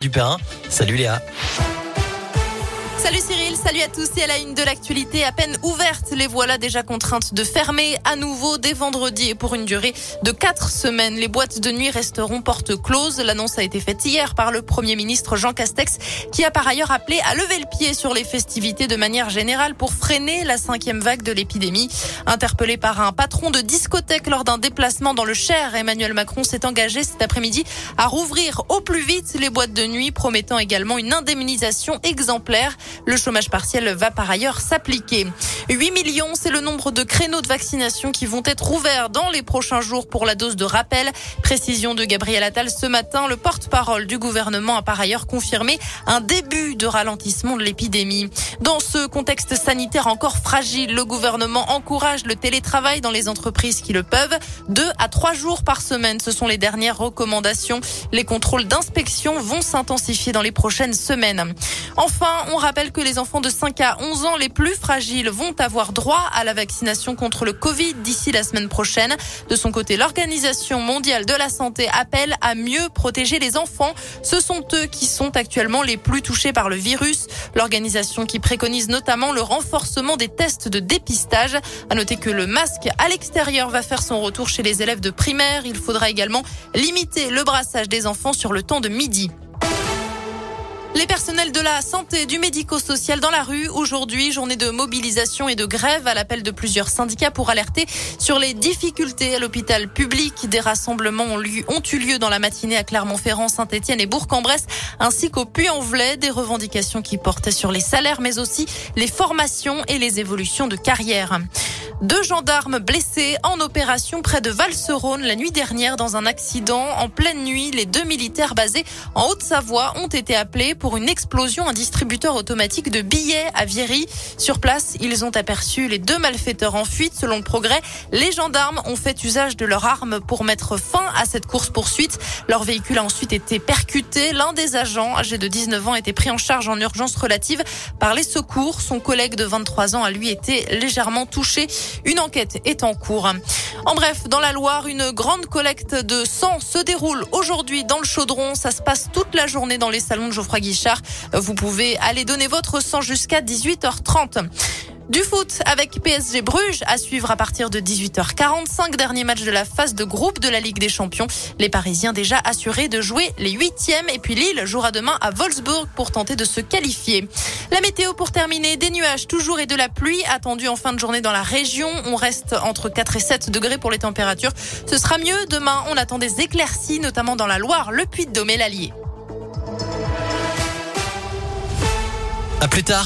du Perrin. Salut Léa. Salut Cyril, salut à tous et à la une de l'actualité à peine ouverte. Les voilà déjà contraintes de fermer à nouveau dès vendredi et pour une durée de quatre semaines. Les boîtes de nuit resteront portes closes. L'annonce a été faite hier par le Premier ministre Jean Castex qui a par ailleurs appelé à lever le pied sur les festivités de manière générale pour freiner la cinquième vague de l'épidémie. Interpellé par un patron de discothèque lors d'un déplacement dans le Cher, Emmanuel Macron s'est engagé cet après-midi à rouvrir au plus vite les boîtes de nuit, promettant également une indemnisation exemplaire. Le chômage partiel va par ailleurs s'appliquer. 8 millions, c'est le nombre de créneaux de vaccination qui vont être ouverts dans les prochains jours pour la dose de rappel. Précision de Gabriel Attal ce matin. Le porte-parole du gouvernement a par ailleurs confirmé un début de ralentissement de l'épidémie. Dans ce contexte sanitaire encore fragile, le gouvernement encourage le télétravail dans les entreprises qui le peuvent. Deux à trois jours par semaine, ce sont les dernières recommandations. Les contrôles d'inspection vont s'intensifier dans les prochaines semaines. Enfin, on rappelle que les enfants de 5 à 11 ans les plus fragiles vont avoir droit à la vaccination contre le Covid d'ici la semaine prochaine. De son côté, l'Organisation mondiale de la santé appelle à mieux protéger les enfants. Ce sont eux qui sont actuellement les plus touchés par le virus. L'organisation qui préconise notamment le renforcement des tests de dépistage. À noter que le masque à l'extérieur va faire son retour chez les élèves de primaire. Il faudra également limiter le brassage des enfants sur le temps de midi. Les personnels de la santé, du médico-social dans la rue. Aujourd'hui, journée de mobilisation et de grève à l'appel de plusieurs syndicats pour alerter sur les difficultés à l'hôpital public. Des rassemblements ont, eu lieu dans la matinée à Clermont-Ferrand, Saint-Etienne et Bourg-en-Bresse, ainsi qu'au Puy-en-Velay. Des revendications qui portaient sur les salaires, mais aussi les formations et les évolutions de carrière. Deux gendarmes blessés en opération près de Valserone la nuit dernière dans un accident. En pleine nuit, les deux militaires basés en Haute-Savoie ont été appelés pour une explosion. Un distributeur automatique de billets à Viry. Sur place, ils ont aperçu les deux malfaiteurs en fuite. Selon le progrès, les gendarmes ont fait usage de leurs armes pour mettre fin à cette course-poursuite. Leur véhicule a ensuite été percuté. L'un des agents, âgé de 19 ans, a été pris en charge en urgence relative par les secours. Son collègue de 23 ans a lui été légèrement touché. Une enquête est en cours. En bref, dans la Loire, une grande collecte de sang se déroule aujourd'hui dans le chaudron. Ça se passe toute la journée dans les salons de Geoffroy Guichard. Vous pouvez aller donner votre sang jusqu'à 18h30. Du foot avec PSG Bruges à suivre à partir de 18h45. Dernier match de la phase de groupe de la Ligue des Champions. Les Parisiens déjà assurés de jouer les huitièmes. Et puis Lille jouera demain à Wolfsburg pour tenter de se qualifier. La météo pour terminer. Des nuages toujours et de la pluie attendue en fin de journée dans la région. On reste entre 4 et 7 degrés pour les températures. Ce sera mieux demain. On attend des éclaircies, notamment dans la Loire, le Puy-de-Dôme et l'Allier. À plus tard.